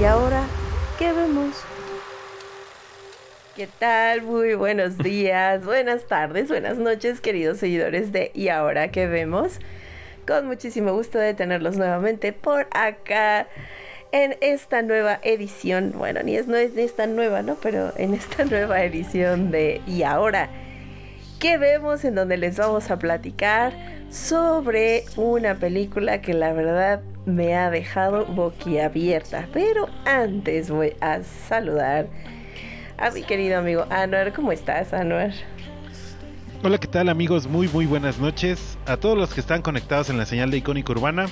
¿Y ahora qué vemos? ¿Qué tal? Muy buenos días, buenas tardes, buenas noches, queridos seguidores de ¿Y ahora qué vemos? Con muchísimo gusto de tenerlos nuevamente por acá en esta nueva edición. Bueno, ni es, no es esta nueva, ¿no? Pero en esta nueva edición de ¿Y ahora qué vemos? En donde les vamos a platicar sobre una película que la verdad me ha dejado boquiabierta. Pero antes voy a saludar a mi querido amigo Anuar. ¿Cómo estás, Anuar? Hola, ¿qué tal amigos? Muy muy buenas noches a todos los que están conectados en la señal de Icónica Urbana,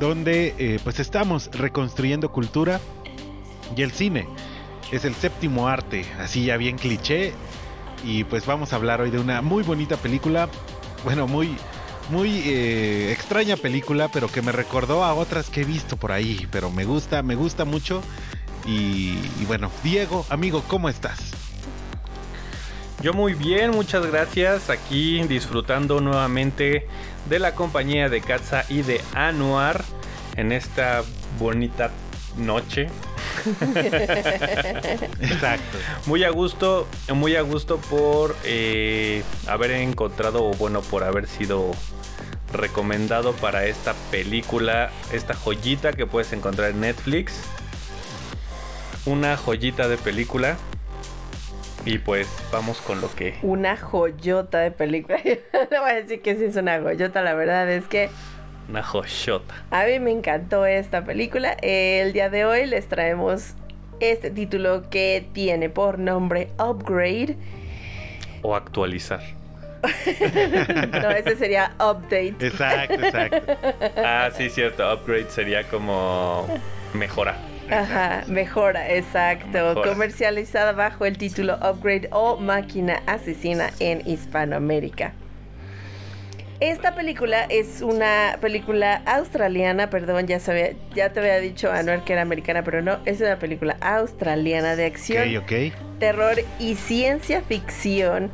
donde eh, pues estamos reconstruyendo cultura y el cine. Es el séptimo arte, así ya bien cliché. Y pues vamos a hablar hoy de una muy bonita película, bueno, muy, muy eh, extraña película, pero que me recordó a otras que he visto por ahí, pero me gusta, me gusta mucho. Y, y bueno, Diego, amigo, ¿cómo estás? Yo muy bien, muchas gracias. Aquí disfrutando nuevamente de la compañía de Katza y de Anuar en esta bonita noche. Exacto. Muy a gusto, muy a gusto por eh, haber encontrado, o bueno, por haber sido recomendado para esta película, esta joyita que puedes encontrar en Netflix. Una joyita de película. Y pues vamos con lo que Una joyota de película. No voy a decir que sí es una joyota, la verdad es que una joyota. a mí me encantó esta película. El día de hoy les traemos este título que tiene por nombre Upgrade. O actualizar. No, ese sería Update. Exacto, exacto. Ah, sí, cierto. Upgrade sería como mejora. Ajá, mejora, exacto. Mejora. Comercializada bajo el título Upgrade o Máquina Asesina en Hispanoamérica. Esta película es una película australiana, perdón, ya sabía, ya te había dicho Anuel que era americana, pero no, es una película australiana de acción, Ok, ok. terror y ciencia ficción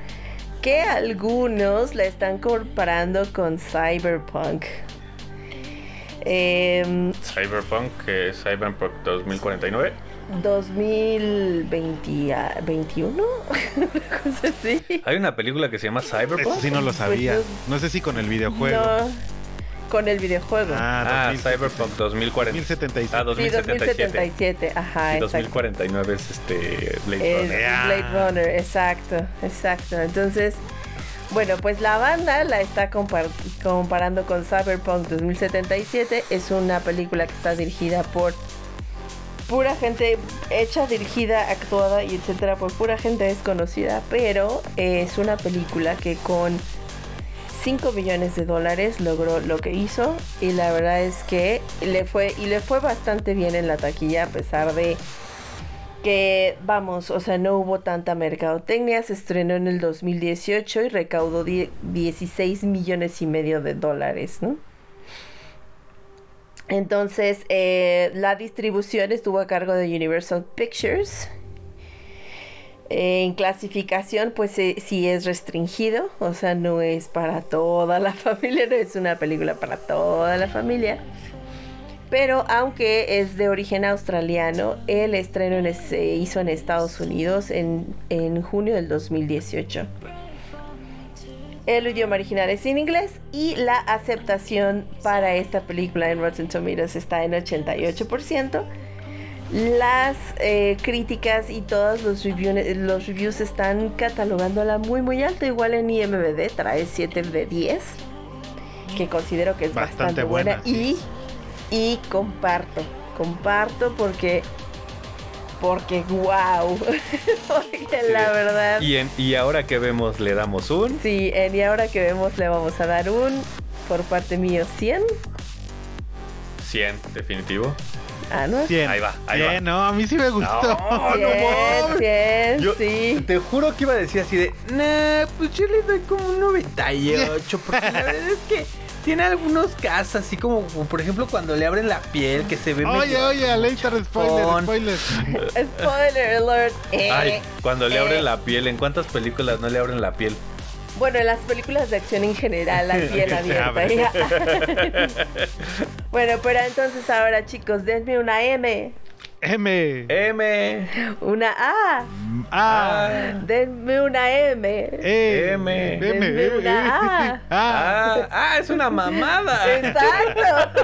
que algunos la están comparando con Cyberpunk. Em, Cyberpunk, que es Cyberpunk 2049. 2021, una cosa así. Hay una película que se llama Cyberpunk. Eso sí no lo sabía. Pues No sé si con el videojuego. No, con el videojuego. Ah, 2077. Cyberpunk 2040. 2077. Ah, sí, 2077. 2077, ajá, Y exacto. 2049 es este Blade Es Runner. Ah. Blade Runner, exacto, exacto. Entonces, bueno, pues la banda la está compar- comparando con Cyberpunk 2077. Es una película que está dirigida por pura gente hecha, dirigida, actuada y etcétera por pura gente desconocida, pero es una película que con 5 millones de dólares logró lo que hizo y la verdad es que le fue y le fue bastante bien en la taquilla a pesar de que vamos, o sea, no hubo tanta mercadotecnia, se estrenó en el 2018 y recaudó die- 16 millones y medio de dólares, ¿no? Entonces, eh, la distribución estuvo a cargo de Universal Pictures. En clasificación, pues eh, sí es restringido, o sea, no es para toda la familia, no es una película para toda la familia. Pero aunque es de origen australiano, el estreno en- se hizo en Estados Unidos en, en junio del 2018. El idioma original es en inglés y la aceptación para esta película en Rotten Tomatoes está en 88%. Las eh, críticas y todos los, review- los reviews están catalogándola muy muy alto. Igual en IMDb trae 7 de 10, que considero que es bastante, Bastante buena. buena, sí. Y, y comparto, comparto porque, porque wow, porque la verdad... Y, en- y ahora que vemos, le damos un. Sí, en y ahora que vemos le vamos a dar un, por parte mío, 100. 100, definitivo. Ah, ¿no? 100. Ahí va, ahí va. 100, no, a mí sí me gustó. No, no 100, mames. 100, Yo sí. te juro que iba a decir así de, nah, pues yo le doy como un 98, porque la verdad es que tiene algunos casos, así como, como, por ejemplo cuando le abren la piel, que se ve Oye, medio- oye, Aleister, spoiler, spoiler. Spoiler alert. Eh, Ay, cuando le eh, abren la piel, ¿en cuántas películas no le abren la piel? Bueno, en las películas de acción en general, la piel abierta. bueno, pero entonces ahora, chicos, denme una M, M. M, una A, A. denme una M. E. M. M. Denme una A. A. ah, ah, es una mamada. Exacto.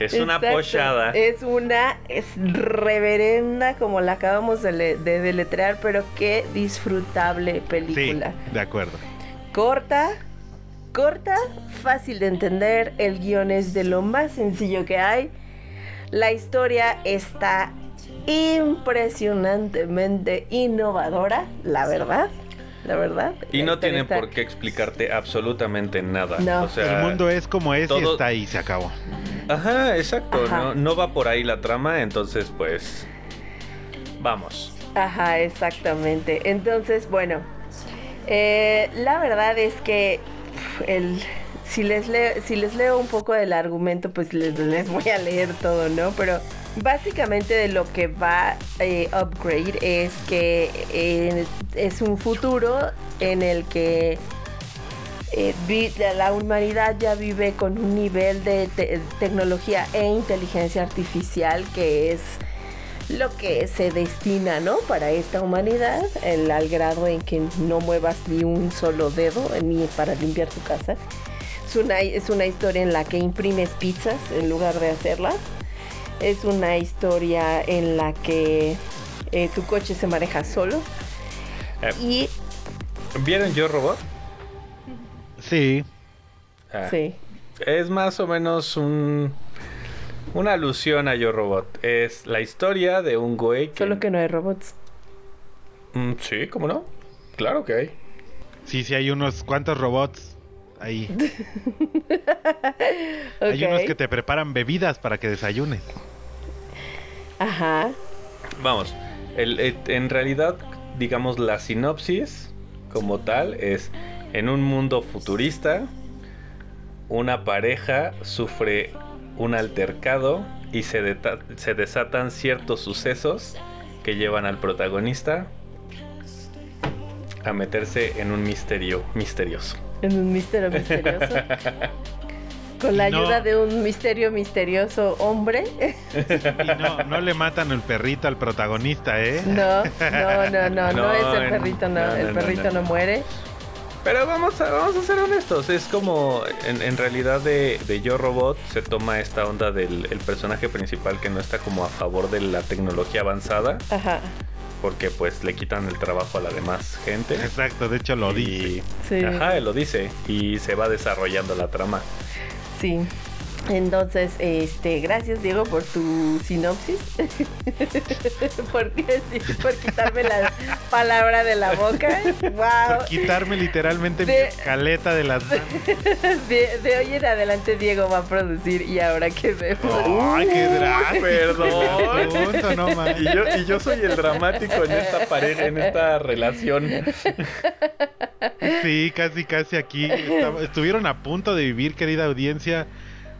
Es una Exacto. pochada. Es una es reverenda, como la acabamos de, le- de deletrear, pero qué disfrutable Sí, película. de acuerdo. Corta, corta, fácil de entender. El guion es de lo más sencillo que hay. La historia está impresionantemente innovadora, la verdad. La verdad. Y La no tienen está- por qué explicarte absolutamente nada. No. O sea, El mundo es como es y está ahí, se acabó. Ajá, exacto. Ajá. No, no va por ahí la trama, entonces pues vamos. Ajá, exactamente. Entonces, bueno, eh, la verdad es que el, si, les leo, si les leo un poco del argumento, pues les, les voy a leer todo, ¿no? Pero básicamente de lo que va eh, Upgrade es que eh, es un futuro en el que eh, la- humanidad ya vive con un nivel de te- tecnología e inteligencia artificial que es lo que se destina, ¿no? Para esta humanidad, el- al grado en que no muevas ni un solo dedo ni para limpiar tu casa. Es una, es una historia en la que imprimes pizzas en lugar de hacerlas. Es una historia en la que eh, tu coche se maneja solo. Eh. Y ¿Vieron Yo Robot? Sí. Ah, sí, Es más o menos un una alusión a Yo Robot. Es la historia de un güey que... solo que no hay robots. Mm, sí, ¿cómo no? Claro que hay. Sí, sí, hay unos cuantos robots ahí. Hay unos que te preparan bebidas para que desayunes. Ajá. Vamos, el- el- en realidad, digamos, la sinopsis como tal es en un mundo futurista, una pareja sufre un altercado y se, se desatan ciertos sucesos que llevan al protagonista a meterse en un misterio misterioso. En un misterio misterioso. Con la No. ayuda de un misterio misterioso hombre. Y no, no le matan el perrito al protagonista, ¿eh? No, no, no, no, no, No, es el en- perrito, no, no, el no, perrito no, no, no. muere. Pero vamos a, vamos a ser honestos, es como en, en realidad de, de Yo Robot se toma esta onda del el personaje principal que no está como a favor de la tecnología avanzada Ajá, porque pues le quitan el trabajo a la demás gente. Exacto, de hecho lo Y- dice. sí, Ajá, él lo dice y se va desarrollando la trama. sí. Entonces, este, gracias Diego por tu sinopsis. por, sí, por quitarme la palabra de la boca. Wow. Quitarme literalmente mi escaleta de las manos. De, de hoy en adelante Diego va a producir y ahora que vemos. ¡Ay, qué drama! Perdón. Punto, no más. Y yo, y yo soy el dramático en esta pareja, en esta relación. Sí, casi, casi aquí. Estaba- estuvieron a punto de vivir, querida audiencia,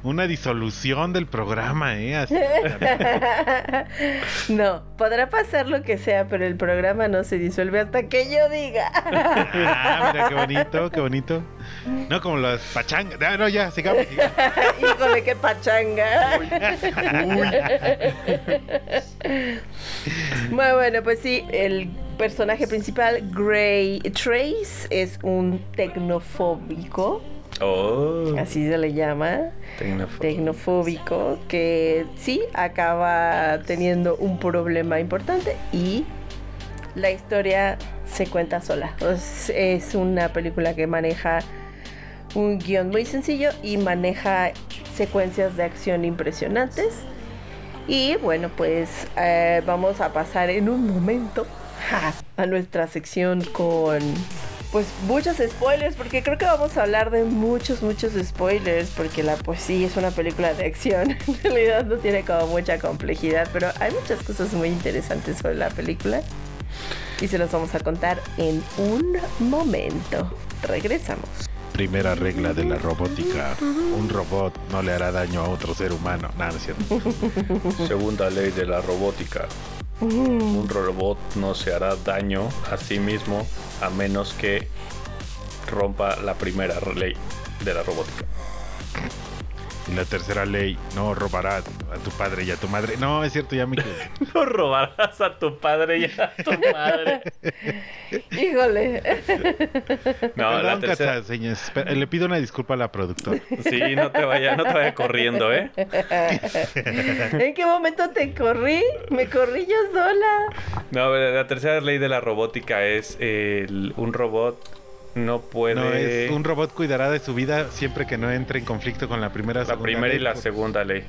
una disolución del programa, ¿eh? Así, No, podrá pasar lo que sea, pero el programa no se disuelve hasta que yo diga. ah, mira, qué bonito, qué bonito. No como los pachangas. Ah, no, ya, sigamos. sigamos. Híjole, qué pachanga. Bueno, bueno, pues sí, el personaje principal, Gray Trace, es un tecnofóbico, Oh, así se le llama, tecnofóbico, que sí acaba teniendo un problema importante y la historia se cuenta sola. Es, es una película que maneja un guion muy sencillo y maneja secuencias de acción impresionantes. Y bueno, pues eh, vamos a pasar en un momento a nuestra sección con pues muchos spoilers, porque creo que vamos a hablar de muchos, muchos spoilers, porque la pues sí es una película de acción, en realidad no tiene como mucha complejidad, pero hay muchas cosas muy interesantes sobre la película y se los vamos a contar en un momento. Regresamos. Primera regla de la robótica. Un robot no le hará daño a otro ser humano. Nada, no es cierto. Segunda ley de la robótica. Un robot no se hará daño a sí mismo a menos que rompa la primera ley de la robótica. Y la tercera ley, no robarás a tu padre y a tu madre. No, es cierto, ya me quedé. No robarás a tu padre y a tu madre. Híjole. No, la tercera. Señores. Le pido una disculpa a la productora. Sí, no te vaya, no te vaya corriendo, ¿eh? ¿En qué momento te corrí? Me corrí yo sola. No, la tercera ley de la robótica es el- un robot no puede. No, es un robot cuidará de su vida siempre que no entre en conflicto con la primera la segunda primera y ley, la por- segunda ley.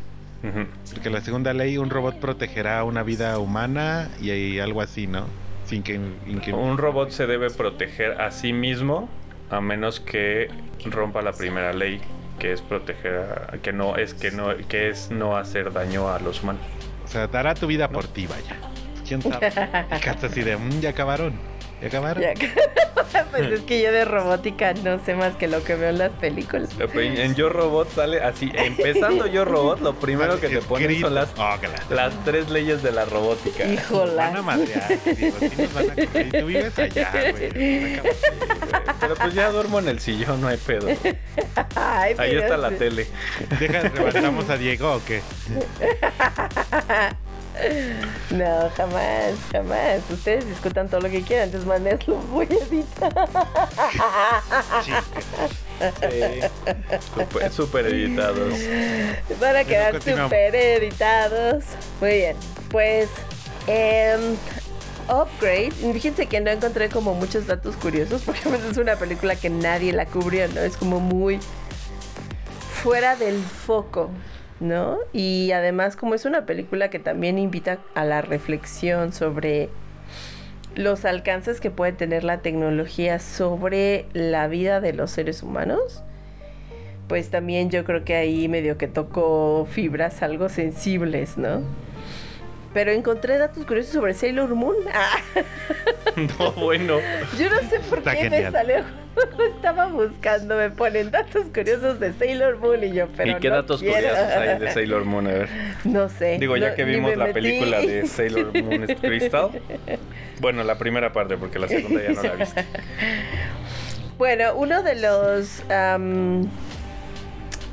Porque la segunda ley, un robot protegerá una vida humana y, y algo así, ¿no? Sin que, sin que- Un robot se debe proteger a sí mismo a menos que rompa la primera ley, que es proteger a- que no es que no que es no hacer daño a los humanos. O sea, dará tu vida por ti, vaya. ¿Quién sabe? Así de, "Mm, ya acabaron. ¿Ya acabaron? Ya. pues es que yo de robótica no sé más que lo que veo en las películas. En Yo Robot sale así, empezando Yo Robot, lo primero que te ponen grito. son las Oh, las tres leyes de la robótica. Van a Híjola. madrear, digo, sí nos van a correr. Y tú vives allá, güey. Pero pues ya duermo en el sillón, no hay pedo. Ay, Ahí está la tele. ¿Dejas levantamos a Diego o qué? No, jamás, jamás. Ustedes discutan todo lo que quieran, entonces manes lo voy a editar. Sí, Eh, super, super editados. Van a quedar super editados. Muy bien, pues em, Upgrade, fíjense que no encontré como muchos datos curiosos porque pues, es una película que nadie la cubrió, ¿no? Es como muy fuera del foco, ¿no? Y además como es una película que también invita a la reflexión sobre los alcances que puede tener la tecnología sobre la vida de los seres humanos, pues también yo creo que ahí medio que tocó fibras algo sensibles, ¿no? Pero encontré datos curiosos sobre Sailor Moon. Ah, No, bueno. yo no sé por Está qué genial. me salió. Estaba buscando, me ponen datos curiosos de Sailor Moon y yo, pero ¿Y qué no datos quiero. curiosos hay de Sailor Moon? A ver. No sé. Digo, ya no- que vimos me la metí. película de Sailor Moon Crystal. Bueno, la primera parte, porque la segunda ya no la viste. Bueno, uno de los. am,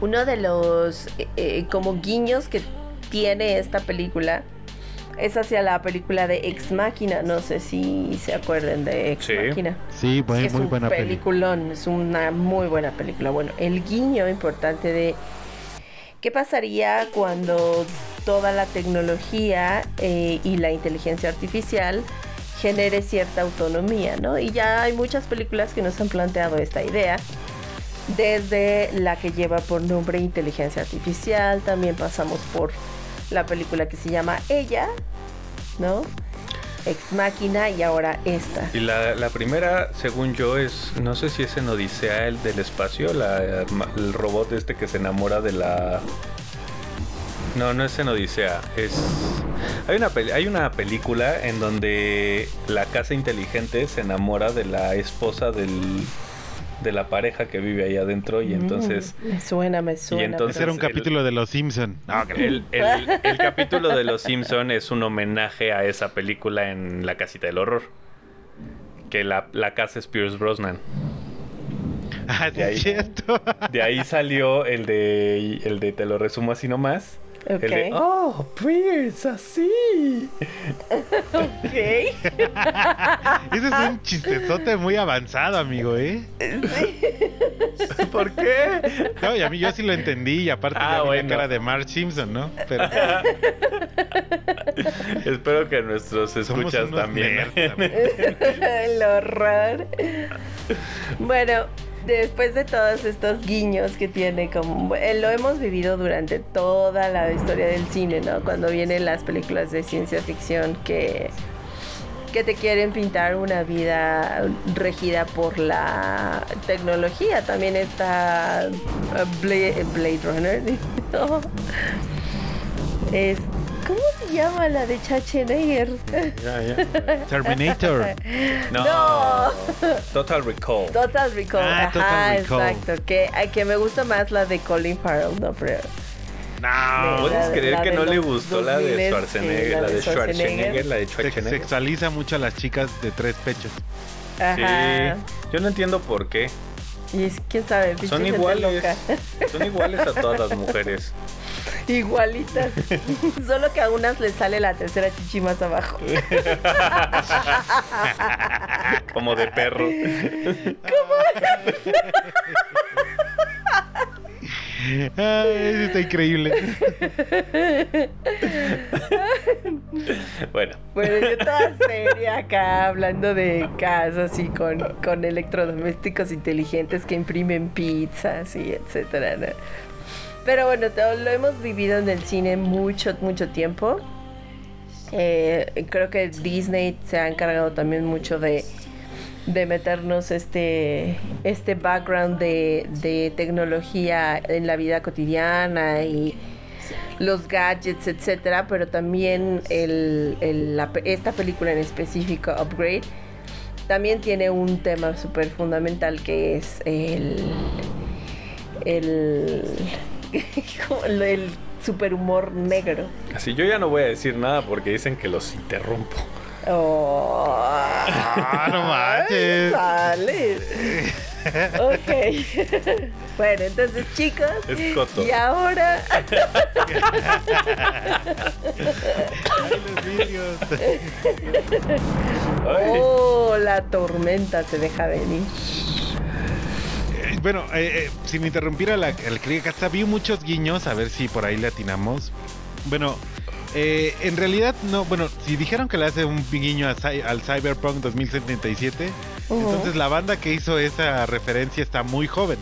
uno de los. eh, eh, como guiños que tiene esta película. Es hacia la película de Ex Máquina. No sé si se acuerden de Ex Sí. Máquina. Sí, muy, es muy un buena película. peliculón, es una muy buena película. Bueno, el guiño importante de qué pasaría cuando toda la tecnología eh, y la inteligencia artificial genere cierta autonomía, ¿no? Y ya hay muchas películas que nos han planteado esta idea. Desde la que lleva por nombre Inteligencia Artificial, también pasamos por la película que se llama Ella, ¿no? Ex Máquina y ahora esta. Y la, la primera, según yo, es. No sé si es en Odisea, el del espacio. La, el robot este que se enamora de la. No, no es en Odisea. Es. Hay una, hay una película en donde la casa inteligente se enamora de la esposa del, de la pareja que vive ahí adentro y entonces Mm, me suena, me suena. entonces- Ese era un el- capítulo de Los Simpson. No, el, el- el capítulo de Los Simpson es un homenaje a esa película en La Casita del Horror. Que la, la casa es Pierce Brosnan. Ah, de ahí. cierto. De ahí salió el de, el de Te lo resumo así nomás. El de, Ok. oh, Pierce, así. Ok. Ese es un chistezote muy avanzado, amigo, ¿eh? ¿Por qué? No, y a mí yo sí lo entendí y aparte Ah, ya vi bueno. la cara de Mark Simpson, ¿no? Pero Espero que nuestros somos escuchas unos también. El horror. Bueno, después de todos estos guiños que tiene, como eh, lo hemos vivido durante toda la historia del cine, ¿no? Cuando vienen las películas de ciencia ficción que que te quieren pintar una vida regida por la tecnología. También está uh, Blade, Blade Runner. ¿no? Es, ¿Cómo se llama la de Schwarzenegger? Ya, ya. Terminator. No. No. Total Recall. Total Recall. Ah, Ajá, Total Recall. exacto. Que, que me gusta más la de Colin Farrell, ¿no? Pero No. ¿Puedes creer que no le gustó la de 2000s, Schwarzenegger? la, de Schwarzenegger, la de Se- Schwarzenegger. sexualiza mucho a las chicas de tres pechos. Ajá. Sí. Yo no entiendo por qué. Y es, quién sabe, Son iguales. loca. Son iguales a todas las mujeres. Igualitas. Solo que a unas les sale la tercera chichi más abajo. Como de perro. Ay, eso está increíble. Bueno, Bueno, yo toda seria acá hablando de casas y con, con electrodomésticos inteligentes que imprimen pizzas y etcétera, ¿no? Pero bueno, todo lo hemos vivido en el cine mucho, mucho tiempo. Eh, creo que Disney se ha encargado también mucho de, de meternos este, este background de, de tecnología en la vida cotidiana y los gadgets, etcétera, pero también esta película en específico, Upgrade, también tiene un tema súper fundamental que es el el como el, superhumor negro. así yo ya no voy a decir nada porque dicen que los interrumpo. Oh, Ah, no manches. Sale. Ok. bueno, entonces chicos. Es coto. Y ahora Ay, los vidrios. Ay, Oh, la tormenta se deja venir. Bueno, eh, eh, sin interrumpir a la, al crítica, vi muchos guiños, a ver si por ahí le atinamos. Bueno, eh, en realidad no, bueno, si dijeron que le hace un guiño Cy- al Cyberpunk 2077, Ujú. entonces la banda que hizo esa referencia está muy joven,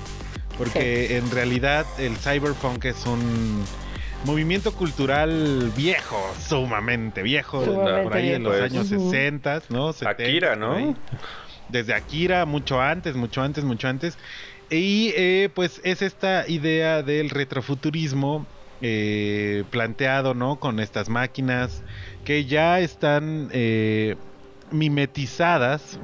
porque en realidad el Cyberpunk es un movimiento cultural viejo, sumamente viejo, Sumamente por ahí en los años Ujú. 60, ¿no? 70, Akira, ¿no? desde Akira, mucho antes, mucho antes, mucho antes. Y eh, pues es esta idea del retrofuturismo eh, planteado, ¿no? Con estas máquinas que ya están eh, mimetizadas.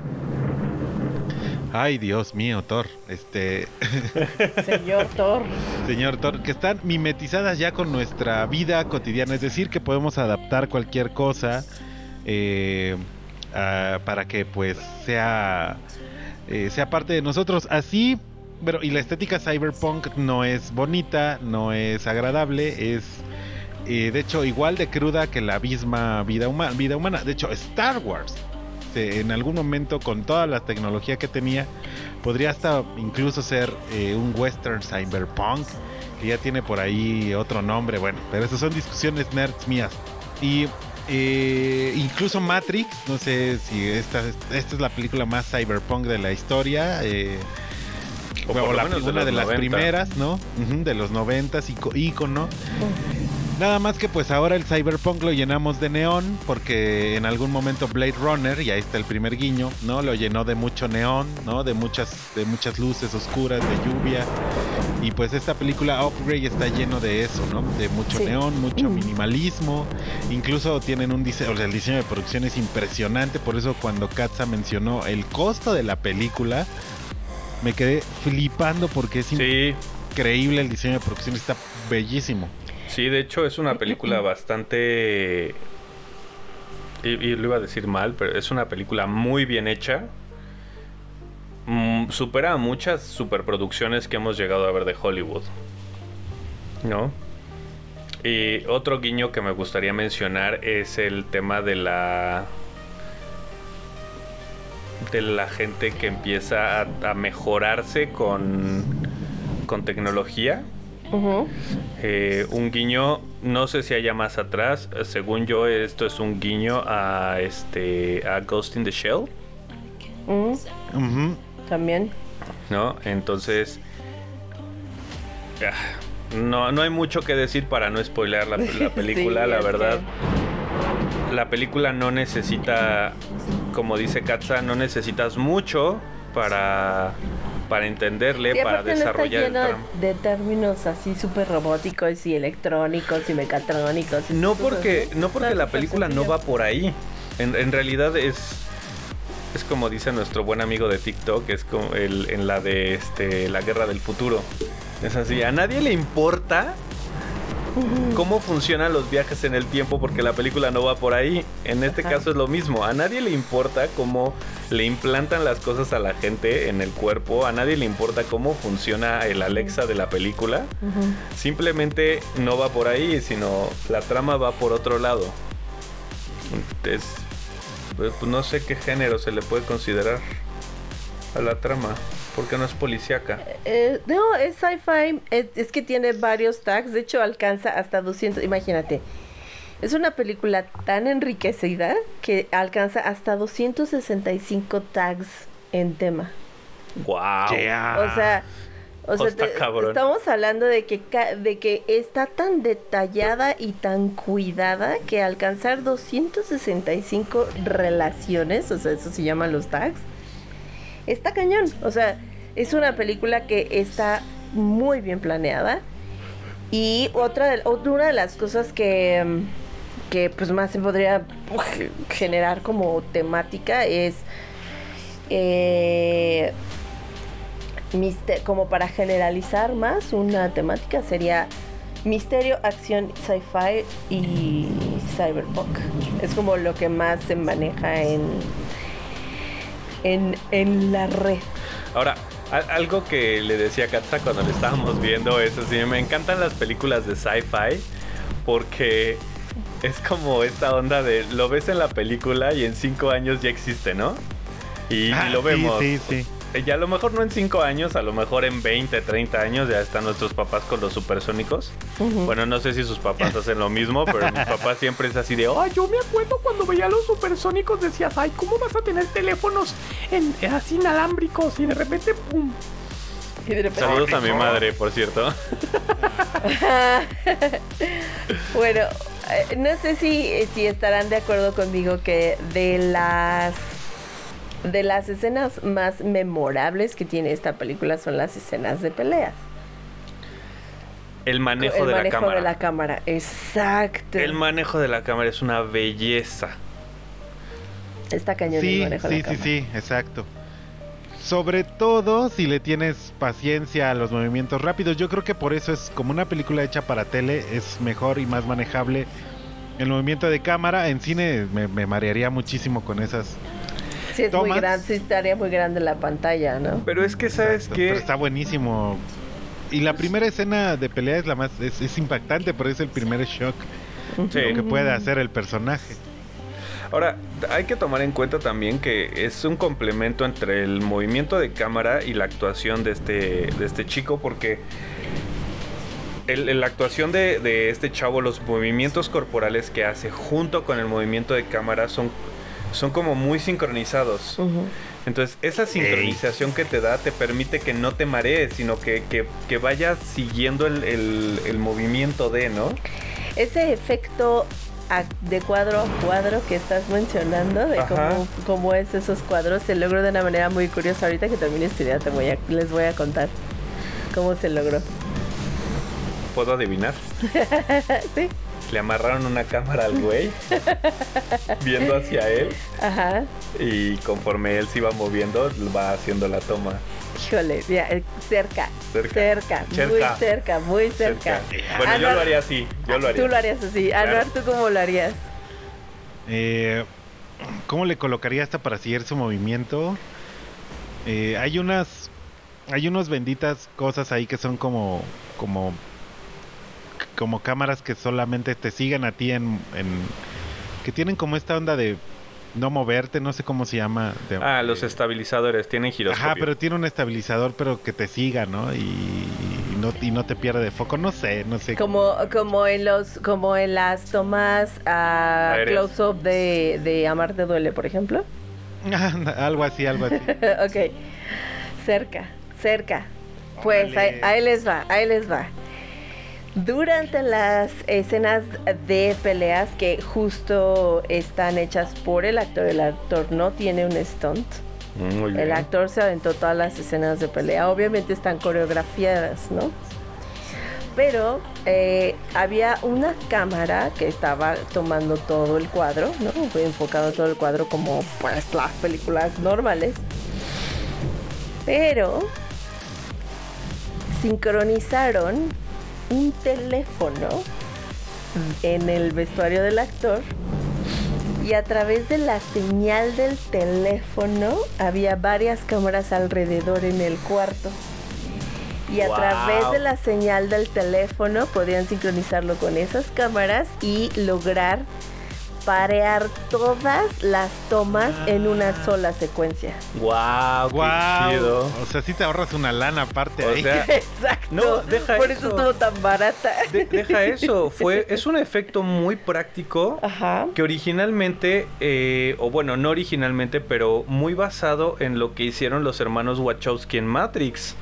Ay, Dios mío, Thor. Este, Señor Thor. señor Thor, que están mimetizadas ya con nuestra vida cotidiana. Es decir, que podemos adaptar cualquier cosa eh, para que pues sea, eh, sea parte de nosotros. Así, pero y la estética cyberpunk no es bonita, no es agradable, es eh, de hecho igual de cruda que la misma vida, huma- vida humana. De hecho, Star Wars en algún momento con toda la tecnología que tenía podría hasta incluso ser eh, un western cyberpunk que ya tiene por ahí otro nombre bueno pero esas son discusiones nerds mías y eh, incluso Matrix no sé si esta, esta es la película más cyberpunk de la historia eh, O la, de una de las 90. primeras no de los noventas ícono Nada más que pues ahora el cyberpunk lo llenamos de neón porque en algún momento Blade Runner, y ahí está el primer guiño, ¿no? Lo llenó de mucho neón, ¿no? De muchas, de muchas luces oscuras, de lluvia. Y pues esta película Upgrade está lleno de eso, ¿no? De mucho Sí. neón, mucho Mm. minimalismo. Incluso tienen un diseño, o sea, el diseño de producción es impresionante. Por eso cuando Katza mencionó el costo de la película, me quedé flipando porque es Sí, increíble el diseño de producción, está bellísimo. sí, de hecho es una película bastante... Y, y lo iba a decir mal, pero es una película muy bien hecha. Mm, supera a muchas superproducciones que hemos llegado a ver de Hollywood. ¿No? Y otro guiño que me gustaría mencionar es el tema de la de la gente que empieza a, a mejorarse con, con tecnología. Eh, un guiño, no sé si haya más atrás. Según yo, esto es un guiño a este a Ghost in the Shell. Ujú. También. ¿no? Entonces, ah, no, no hay mucho que decir para no spoilear la, la película, Sí, la verdad. La película no necesita como dice Katza, no necesitas mucho para, para entenderle, Sí, para aparte no está desarrollar el lleno de términos así súper robóticos y electrónicos y mecatrónicos. y No porque, no porque la película no va por ahí. En, en realidad es, es como dice nuestro buen amigo de TikTok, es como el, en la de este, la guerra del futuro. Es así, a nadie le importa cómo funcionan los viajes en el tiempo porque la película no va por ahí. En este Ajá. caso es lo mismo. A nadie le importa cómo le implantan las cosas a la gente en el cuerpo. A nadie le importa cómo funciona el Alexa de la película. Simplemente no va por ahí, sino la trama va por otro lado. Es, pues, no sé qué género se le puede considerar a la trama, porque no es policíaca. Eh, no, es sci-fi. Es, es que tiene varios tags. De hecho, alcanza hasta 200. Imagínate. Es una película tan enriquecida que alcanza hasta 265 tags en tema. ¡Wow! Yeah. O sea, o sea, te- estamos hablando de que, de que está tan detallada y tan cuidada que alcanzar 265 relaciones, o sea, eso se llaman los tags, está cañón. O sea, es una película que está muy bien planeada. Y otra de, una de las cosas que, mm, que pues más se podría generar como temática es eh, mister- como para generalizar más una temática sería misterio, acción, sci-fi y cyberpunk. Es como lo que más se maneja en en, en la red. Ahora, algo que le decía a Katza cuando le estábamos viendo es así, me encantan las películas de sci-fi porque es como esta onda de lo ves en la película y en cinco años ya existe, ¿no? Y, Ah, y lo sí, vemos. Sí, sí. Eh, Ya a lo mejor no en 5 años, a lo mejor en 20, 30 años ya están nuestros papás con los supersónicos. Bueno, no sé si sus papás hacen lo mismo, pero mis papás siempre es así de, ay, yo me acuerdo cuando veía los supersónicos decías, ay, ¿cómo vas a tener teléfonos en, así inalámbricos? Y de repente, ¡pum! Y de repente- Saludos a mi madre, por cierto. bueno, eh, no sé si, si estarán de acuerdo conmigo que de las de las escenas más memorables que tiene esta película son las escenas de peleas. El manejo El de la manejo cámara. de la cámara, exacto. El manejo de la cámara es una belleza. Está cañón el Sí, manejo de sí, la sí, cámara. sí, exacto. Sobre todo si le tienes paciencia a los movimientos rápidos. Yo creo que por eso es como una película hecha para tele, es mejor y más manejable el movimiento de cámara. En cine me, me marearía muchísimo con esas. Sí, es muy grande, sí estaría muy grande la pantalla, ¿no? Pero es que, ¿sabes Exacto, qué? Pero está buenísimo. Y la primera escena de pelea es la más, es, es impactante, pero es el primer shock Sí. lo que puede hacer el personaje. Ahora, hay que tomar en cuenta también que es un complemento entre el movimiento de cámara y la actuación de este, de este chico, porque el- el- la actuación de, de este chavo, los movimientos corporales que hace junto con el movimiento de cámara son, son como muy sincronizados. Entonces, esa sincronización que te da te permite que no te marees, sino que, que- que vayas siguiendo el, el- el movimiento de, ¿no? Ese efecto de cuadro a cuadro que estás mencionando, de cómo, cómo es esos cuadros, se logró de una manera muy curiosa. Ahorita que termine esta idea te voy a, les voy a contar cómo se logró. ¿Puedo adivinar? sí, Le amarraron una cámara al güey, viendo hacia él, ajá. y conforme él se iba moviendo, va haciendo la toma. Híjole, ya, eh, cerca, Cerca. cerca, muy Cerca. muy cerca. Bueno, yo lo haría así, yo lo haría. Tú lo harías así. Anuar, ¿tú cómo lo harías? Eh, ¿Cómo le colocaría hasta para seguir su movimiento? Eh, hay unas, hay unos benditas cosas ahí que son como, como, como cámaras que solamente te sigan a ti en, en- que tienen como esta onda de no moverte, no sé cómo se llama. de- Ah, los estabilizadores tienen giroscopio. Ajá, pero tiene un estabilizador, pero que te siga, ¿no? Y, y no, y no te pierde de foco. No sé, no sé. Como, como en los, como en las tomas a Aéreas. close up de, de Amarte duele, por ejemplo. algo así, algo así. ok. Cerca, cerca. Pues ahí, ahí les va, ahí les va. Durante las escenas de peleas que justo están hechas por el actor, el actor no tiene un stunt. Muy bien. El actor se aventó todas las escenas de pelea. Obviamente están coreografiadas, ¿no? Pero eh, había una cámara que estaba tomando todo el cuadro, ¿no? Fue enfocado todo el cuadro como pues las películas normales. Pero sincronizaron un teléfono en el vestuario del actor y a través de la señal del teléfono había varias cámaras alrededor en el cuarto. Y a Wow. través de la señal del teléfono podían sincronizarlo con esas cámaras y lograr parear todas las tomas en una sola secuencia. Wow, qué Wow. chido. O sea, sí te ahorras una lana aparte O ahí. sea, Exacto. No, deja Por eso. eso estuvo tan barata. de- deja eso. Fue, es un efecto muy práctico. Ajá. Que originalmente, eh, o bueno, no originalmente, pero muy basado en lo que hicieron los hermanos Wachowski en Matrix.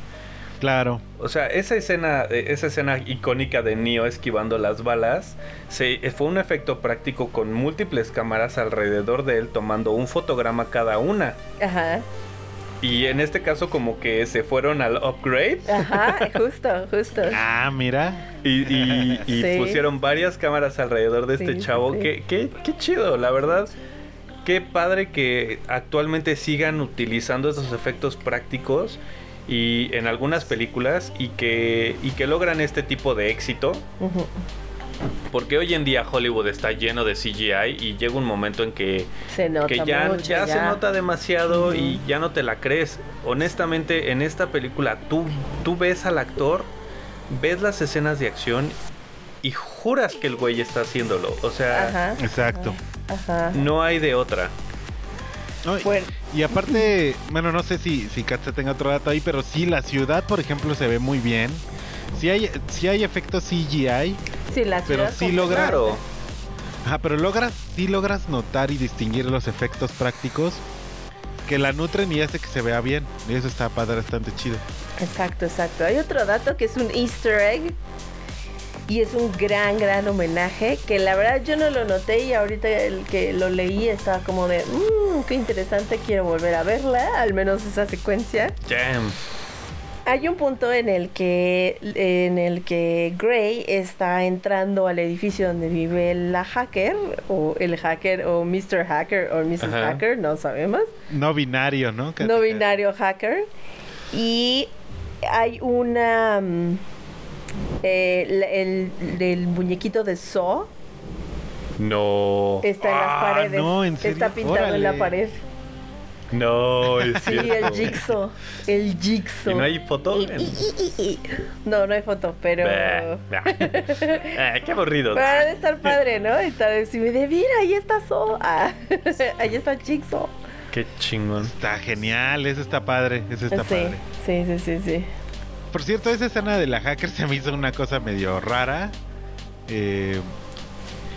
Claro. O sea, esa escena, eh, esa escena icónica de Neo esquivando las balas, se, eh, fue un efecto práctico con múltiples cámaras alrededor de él tomando un fotograma cada una. Ajá. Y en este caso como que se fueron al upgrade Ajá. Justo, justo. Ah, mira. y, y- y Sí. pusieron varias cámaras alrededor de este sí, chavo. sí. Qué, qué- qué chido, la verdad. Qué padre que actualmente sigan utilizando esos efectos prácticos y en algunas películas y que, y que logran este tipo de éxito. Porque hoy en día Hollywood está lleno de CGI y llega un momento en que, Se nota que ya, mucho, ya se nota demasiado y ya no te la crees. Honestamente, en esta película tú, tú ves al actor, ves las escenas de acción y juras que el güey está haciéndolo. O sea, Ajá. Exacto. Ajá. no hay de otra. No, y- aparte, bueno, no sé si, si Katza tenga otro dato ahí, pero sí, la ciudad, por ejemplo, se ve muy bien. Sí hay, sí hay efectos CGI, Sí, la pero ciudad sí completa. logra- Claro. Ajá, pero logras, sí logras notar y distinguir los efectos prácticos que la nutren y hace que se vea bien. Y eso está padre, bastante chido. Exacto, exacto. Hay otro dato que es un easter egg. Y es un gran, gran homenaje que la verdad yo no lo noté y ahorita el que lo leí estaba como de, mmm, qué interesante, quiero volver a verla, al menos esa secuencia. Jam. Hay un punto en el que en el que Gray está entrando al edificio donde vive la hacker o el hacker o Mr. Hacker o Mrs. Ajá. Hacker, no sabemos. No binario, ¿no? Casi, no binario hacker. Y hay una. mm, eh, la- el, del muñequito de Saw No. está en las Ah, paredes. no, ¿en serio? Está pintado en la Órale. pared. No, es Sí, cierto. el jigsaw. El jigsaw. ¿Y no hay foto? Y- y- y- y- No, no hay foto, pero. Bah, bah. Ah, qué aburrido. Pero ha de estar padre, ¿no? Estar si me de mira, ahí está Saw. Ah, ahí está Jigsaw. Qué chingón. Está genial, eso está padre, eso está sí, padre. sí, sí, sí, sí. Por cierto, esa escena de la hacker se me hizo una cosa medio rara. Eh,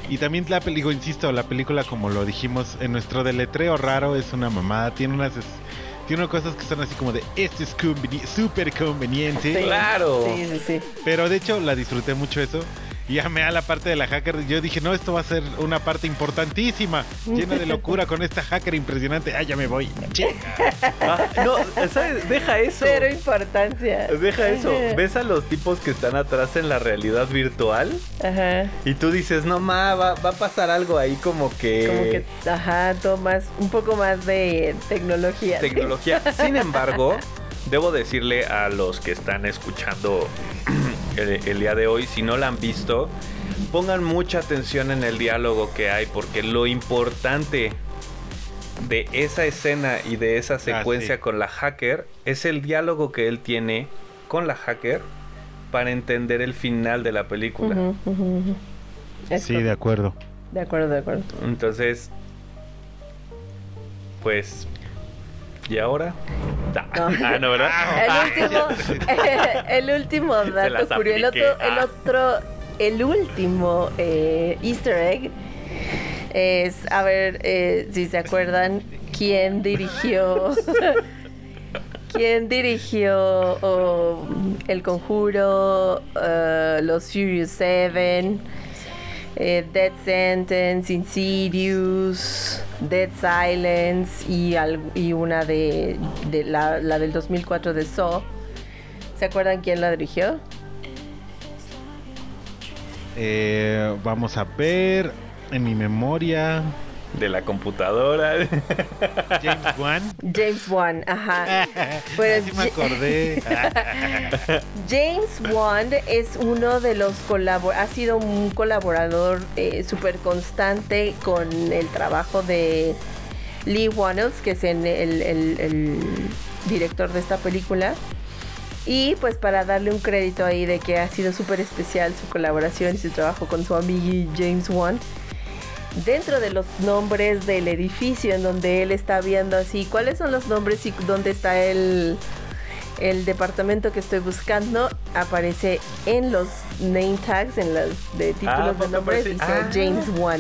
y también la película, insisto, la película como lo dijimos, en nuestro deletreo raro es una mamada. Tiene unas es- tiene cosas que son así como de esto es conveni- súper conveniente. Sí, Claro. Sí, sí, sí. Pero de hecho la disfruté mucho eso. Y ya me da la parte de la hacker. Yo dije, no, esto va a ser una parte importantísima. Llena de locura con esta hacker impresionante. Ah, ya me voy. Ah, no, ¿sabes? Deja eso. Cero importancia. Deja eso. ¿Ves a los tipos que están atrás en la realidad virtual? Ajá. Y tú dices, no ma, va, va a pasar algo ahí como que. Como que, ajá, todo más, un poco más de tecnología. tecnología. Sin embargo, debo decirle a los que están escuchando el, el día de hoy, si no la han visto, pongan mucha atención en el diálogo que hay, porque lo importante de esa escena y de esa secuencia sí. con la hacker es el diálogo que él tiene con la hacker para entender el final de la película. Sí, de acuerdo. de acuerdo, de acuerdo. Entonces, pues, ¿y ahora? Ah, No. ah, no, ¿verdad? El último, el último dato curioso, el otro, el Ah. otro, el último eh, Easter egg es, a ver eh, si se acuerdan, quién dirigió, quien dirigió oh, El Conjuro, eh, Los Furious Seven, eh, Dead Sentence, Insidious, Dead Silence y, una de, la del 2004 de Saw. ¿Se acuerdan quién la dirigió? Eh, vamos a ver en mi memoria. De la computadora. James Wan. James Wan, ajá. Pues Así me acordé. James Wan es uno de los colabor ha sido un colaborador eh, súper constante con el trabajo de Lee Wannells, que es en el, el- el director de esta película. Y pues para darle un crédito ahí de que ha sido súper especial su colaboración y su trabajo con su amigo James Wan. Dentro de los nombres del edificio en donde él está viendo así, ¿cuáles son los nombres y dónde está el, el departamento que estoy buscando? Aparece en los name tags, en las de títulos Ah, de ¿poco nombres, dice Ah. James Wan.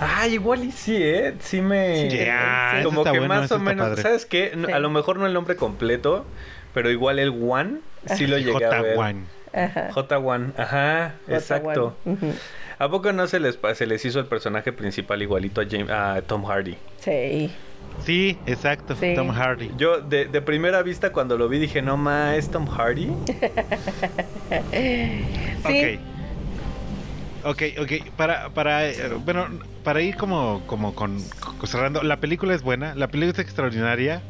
Ah, igual y sí, ¿eh? Sí me... Ya, eso Como que bueno, más o menos, padre. ¿sabes qué? Sí. A lo mejor no el nombre completo, pero igual el One sí lo llegué a ver. J1. Ajá. J1, ajá, exacto. ¿A poco no se les, se les hizo el personaje principal igualito a, James, a Tom Hardy? Sí. Sí, exacto. Sí. Tom Hardy. Yo de, de primera vista cuando lo vi dije, no ma, ¿es Tom Hardy? Sí. Ok. Ok, ok. Para, para, eh, bueno, para ir como, como con, con- cerrando, la película es buena, la película es extraordinaria.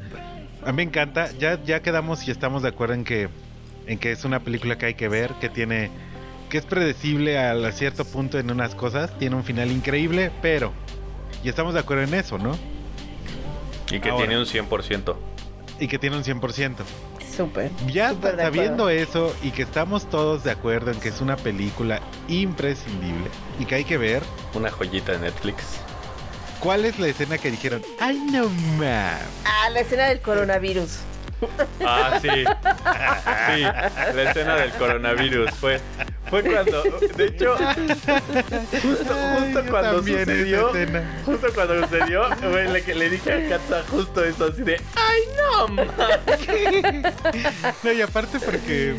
A mí me encanta. Ya, ya quedamos y estamos de acuerdo en que, en que es una película que hay que ver, que tiene, que es predecible a, cierto punto en unas cosas, tiene un final increíble, pero, y estamos de acuerdo en eso, ¿no? Y que Ahora. tiene un 100%. Y que tiene un 100%. Súper. Ya sabiendo eso y que estamos todos de acuerdo en que es una película imprescindible y que hay que ver, Una joyita de Netflix. ¿cuál es la escena que dijeron? ¡Ay, no más! Ah, la escena del coronavirus. Ah, sí. Sí, la escena del coronavirus fue, fue cuando, de hecho, justo, justo cuando sucedió, justo cuando sucedió, güey, le, le dije a Katza justo eso así de, ay no, ma". No, y aparte porque,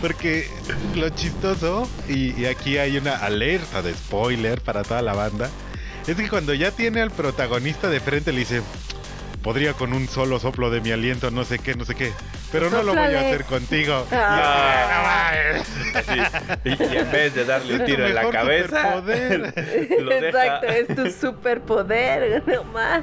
porque lo chistoso, y, y aquí hay una alerta de spoiler para toda la banda, es que cuando ya tiene al protagonista de frente le dice, podría con un solo soplo de mi aliento, no sé qué, no sé qué, pero no lo voy a hacer contigo. Ah. Así, y, y en vez de darle un tiro en la cabeza, lo deja, Exacto, es tu superpoder, no más.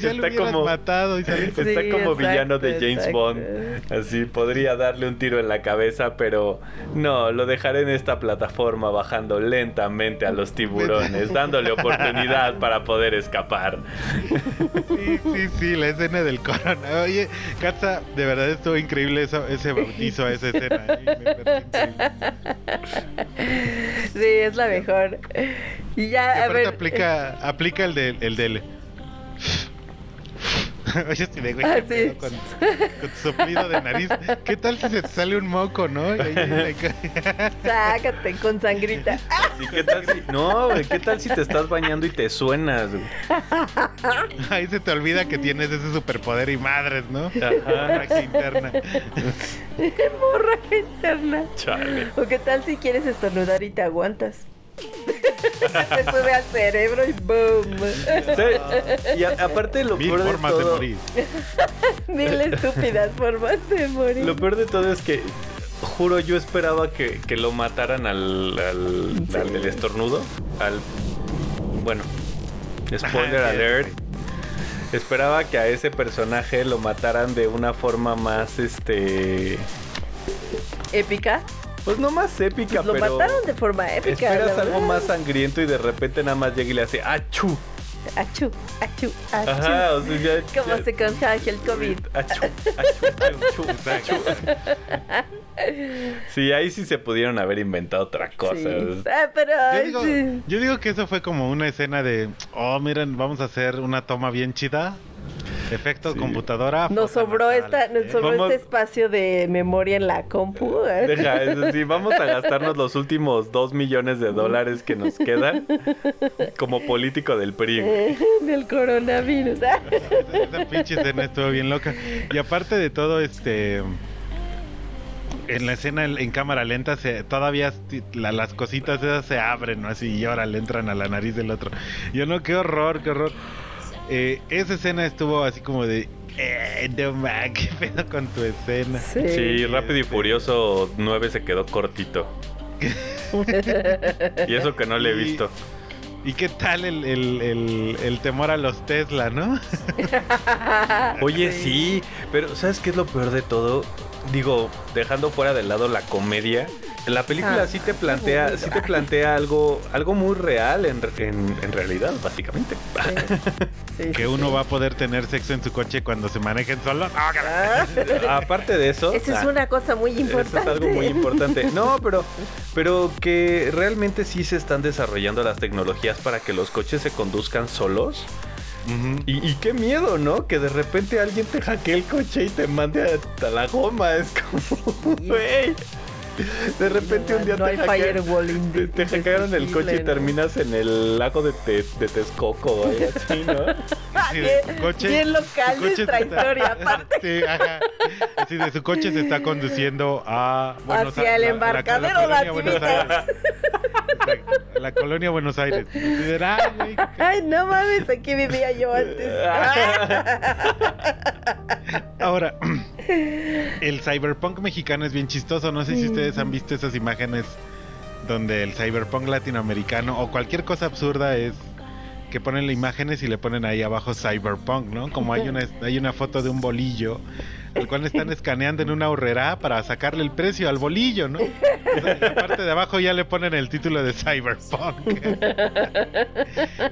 Ya lo Está como- matado y Está Sí, como exacto, villano de James exacto. Bond. Así podría darle un tiro en la cabeza, pero no, lo dejaré en esta plataforma bajando lentamente a los tiburones, dándole oportunidad para poder escapar. Sí, sí, sí, la escena del corona. Oye, Katza, de verdad estuvo increíble eso, ese bautizo a esa escena. ¿eh? Me. Sí, es la mejor. Y Y ya, a ver. eh, aplica, aplica el del, el del. Oye, si de güey, Ah, sí. con, con tu soplido de nariz. ¿Qué tal si se te sale un moco, no? Y ahí Sácate con sangrita. ¿Y qué tal si no, güey, qué tal si te estás bañando y te suenas? güey? Ahí se te olvida que tienes ese superpoder y madres, ¿no? Ajá. Interna. Hemorragia interna. Chale. ¿O qué tal si quieres estornudar y te aguantas? te sube al cerebro y boom. Sí, Y a- aparte lo Mil peor de formas de todo, morir. Mil estúpidas formas de morir. Lo peor de todo es que, juro, yo esperaba que, que lo mataran al, al, Sí. al del estornudo. Al. Bueno, spoiler alert. Esperaba que a ese personaje lo mataran de una forma más, este. Épica. Pues no más épica, Pues lo pero. mataron de forma épica. la Esperas algo más sangriento y de repente nada más llega y le hace ¡Achú! Achú, achú, achú. Ajá, o sea, ya. ¿Cómo ya- se contagia el COVID? Achú, achú, achú, achú. Sí, ahí sí se pudieron haber inventado otra cosa. Sí. Ah, pero Yo digo, sí. yo digo que eso fue como una escena de, oh, miren, vamos a hacer una toma bien chida. Efecto Sí. computadora. Nos sobró, esta, nos sobró Vamos- este espacio de memoria en la compu. ¿eh? Deja, es decir, vamos a gastarnos los últimos dos millones de dólares que nos quedan como político del PRI. Eh, del coronavirus. Esa, esa pinche escena estuvo bien loca. Y aparte de todo, este. En la escena en, en cámara lenta, se, todavía la- las cositas esas se abren, ¿no? Así y ahora le entran a la nariz del otro. Yo no, qué horror, qué horror. Eh, esa escena estuvo así como de. Eh, no ma, qué pedo con tu escena. Sí. Sí, Rápido y Furioso 9 se quedó cortito. Y eso que no le he visto. ¿Y qué tal el, el- el- el temor a los Tesla, no? Oye, sí, pero ¿sabes qué es lo peor de todo? Digo, dejando fuera de lado la comedia, la película Ah, sí te plantea, sí te plantea algo, algo muy real en, en- en realidad, básicamente. Sí, sí, Que sí. uno va a poder tener sexo en su coche cuando se manejen solo. No, Ah, Aparte de eso, Esa es ah, una cosa muy Eso importante. es algo muy importante. No, pero, pero que realmente sí se están desarrollando las tecnologías para que los coches se conduzcan solos. Y, y qué miedo, ¿no? Que de repente alguien te hackee el coche y te mande hasta la goma. Es como, güey. De repente un día no te, hackearon el coche y ¿no? terminas en el lago de, Te- de Texcoco o algo así, ¿no? Así de su coche. Bien local coche nuestra se está- historia, aparte. Sí, ajá. De su coche se está conduciendo a Hacia el la- embarcadero la, La colonia Buenos. Aires. La colonia Buenos Aires. "Ay, Ay, no mames, aquí vivía yo antes. Ahora, el cyberpunk mexicano es bien chistoso. No sé si ustedes han visto esas imágenes donde el cyberpunk latinoamericano o cualquier cosa absurda es que ponen las imágenes y le ponen ahí abajo cyberpunk, ¿no? Como hay una, hay una foto de un bolillo, el cual están escaneando en una horrera para sacarle el precio al bolillo, ¿no? Entonces, la parte de abajo ya le ponen el título de cyberpunk.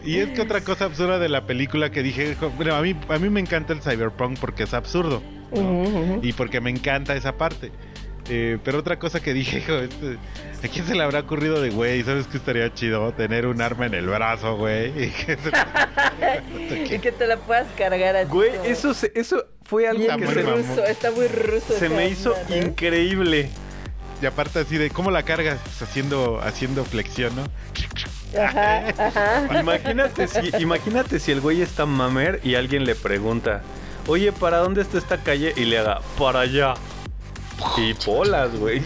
y es que otra cosa absurda de la película que dije, bueno, a mí, a mí me encanta el cyberpunk porque es absurdo y porque me encanta esa parte. Eh, pero otra cosa que dije, hijo, este, ¿a quién se le habrá ocurrido de güey? ¿Sabes que estaría chido? Tener un arma en el brazo, güey. Y que se- Y que te la puedas cargar así. Güey, eso, se- eso fue algo que muy se, ruso, está muy ruso. se me hizo increíble. Y aparte así de, ¿cómo la cargas? Pues haciendo, haciendo flexión, ¿no? Ajá, ajá. Imagínate si, imagínate si el güey está mamer y alguien le pregunta, oye, ¿para dónde está esta calle? Y le haga, para allá. Y polas, güey.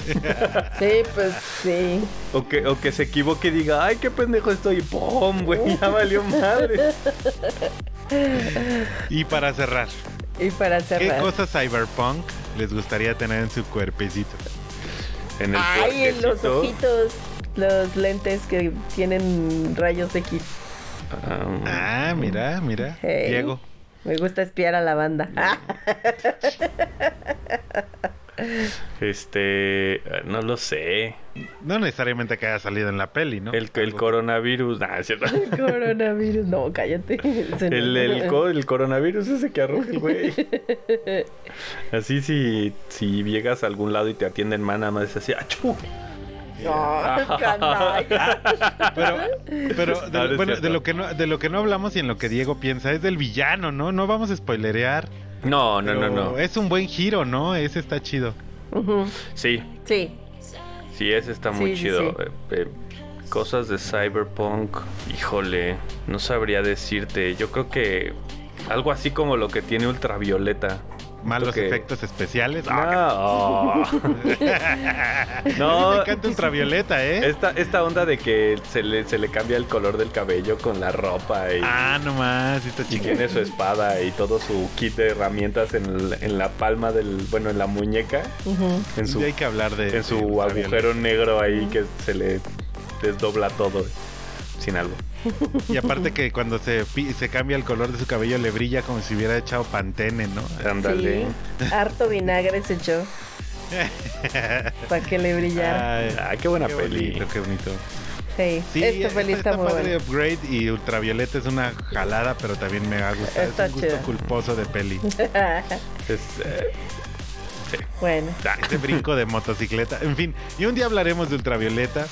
Sí, pues sí. O que, o que se equivoque y diga, ay, qué pendejo estoy. ¡Pum, güey! Ya valió madre. Y para cerrar, Y para ¿qué cerrar. cosa cyberpunk les gustaría tener en su cuerpecito? En el Ay, en los ojitos, los lentes que tienen rayos X. ah, Ah, mira, mira. Hey. Diego. Me gusta espiar a la banda. este, no lo sé. No necesariamente que haya salido en la peli, ¿no? El, el coronavirus, nah, es cierto. coronavirus. No, cállate. El, el, co- el coronavirus ese que arroja el güey. Así si, si llegas a algún lado y te atienden mal, nada más es así, ¡achú! No, canalla. Pero, pero de, No, bueno, de lo que no, de lo que no hablamos y en lo que Diego piensa es del villano, ¿no? No vamos a spoilerear. No, no, no, pero no. Es un buen giro, ¿no? Ese está chido. Sí, Sí. sí, ese está muy Sí, sí, chido. sí. Eh, eh, cosas de Cyberpunk, híjole, no sabría decirte. Yo creo que algo así como lo que tiene Ultravioleta. Malos que- efectos especiales. Ah, No. me encanta ultravioleta, ¿eh? Esta, esta onda de que se le, se le cambia el color del cabello con la ropa y, Ah, nomás, chido. tiene su espada y todo su kit de herramientas en, el- en la palma del, bueno, en la muñeca, en su, hay que hablar de en su agujero negro ahí que se le desdobla todo sin algo. Y aparte que cuando se, se cambia el color de su cabello le brilla como si hubiera echado pantene, ¿no? Ándale. Sí. Harto vinagre se echó. Para que le brillara. Ay, qué buena qué peli. bonito, qué bonito. Sí, Sí, esta peli está, muy padre buena. Upgrade y Ultravioleta es una jalada, pero también me ha gustado. Está es un gusto culposo de peli. Es, eh, bueno. Ese brinco de motocicleta. En fin, y un día hablaremos de Ultravioleta.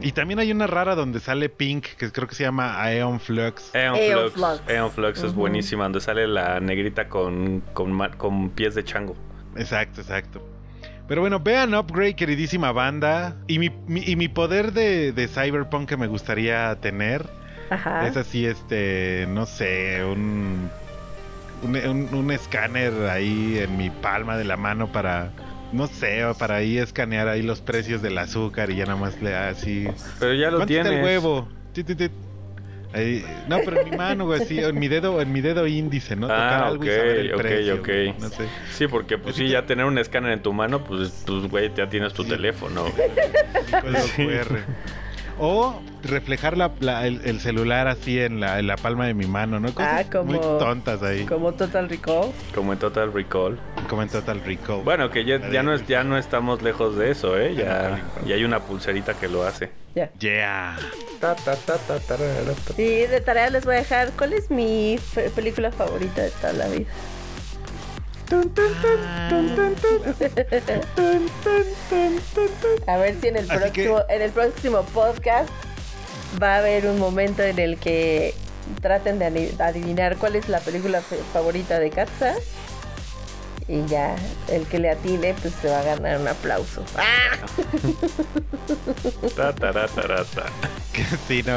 Y también hay una rara donde sale Pink, que creo que se llama Aeon Flux. Aeon Aeon Flux. Flux. Aeon Flux es buenísima, donde sale la negrita con, con, pies de chango. Exacto, exacto. Pero bueno, vean Upgrade, queridísima banda. Y mi, mi- y mi poder de, de Cyberpunk que me gustaría tener Ajá. es así, este, no sé, un, un, un- un escáner ahí en mi palma de la mano para, no sé, para ahí escanear ahí los precios del azúcar y ya nada más le así. Pero ya lo ¿Cuánto está tienes. el huevo? Ahí- no, pero en mi mano, güey, así, en mi dedo, en mi dedo índice, ¿no? Tocar Ah, algo ok, y saber el ok, precio, ok. güey, No sé. Sí, porque pues sí, que- ya tener un escáner en tu mano, pues, pues güey, ya tienes tu Sí. teléfono. Código QR. O reflejar la- la- el, el celular así en la, en la palma de mi mano, ¿no? Cosas Ah, como- muy tontas ahí. Como Total Recall. Como en Total Recall. Como en Total Recall. Bueno, que ya, ya no es, ya no estamos lejos de eso, ¿eh? Ya, ya hay una pulserita que lo hace. Ya. Yeah. Y de tarea les voy a dejar cuál es mi fe- película favorita de toda la vida. A ver si en el que- próximo, en el próximo podcast va a haber un momento en el que traten de adivinar cuál es la película favorita de Katza. Y ya, el que le atine, pues se va a ganar un aplauso. ¡Ah! Ta, tara, ta. sí, no.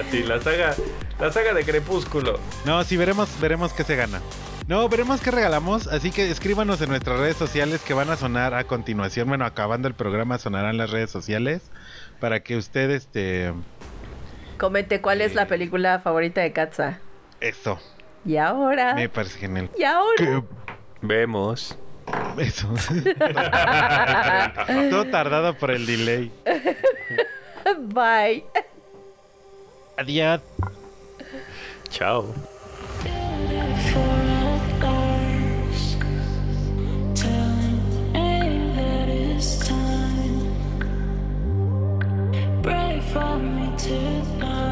Así, la saga, la saga de Crepúsculo. No, sí, veremos, veremos qué se gana. No, veremos qué regalamos. Así que escríbanos en nuestras redes sociales que van a sonar a continuación. Bueno, acabando el programa sonarán las redes sociales. Para que usted, este. Comente cuál es la película favorita de Katza. Eso. Y ahora. Me parece genial. Y ahora. Que- Vemos. Eso. Todo tardado por el delay. Bye. Adiós. Chao. For me tonight.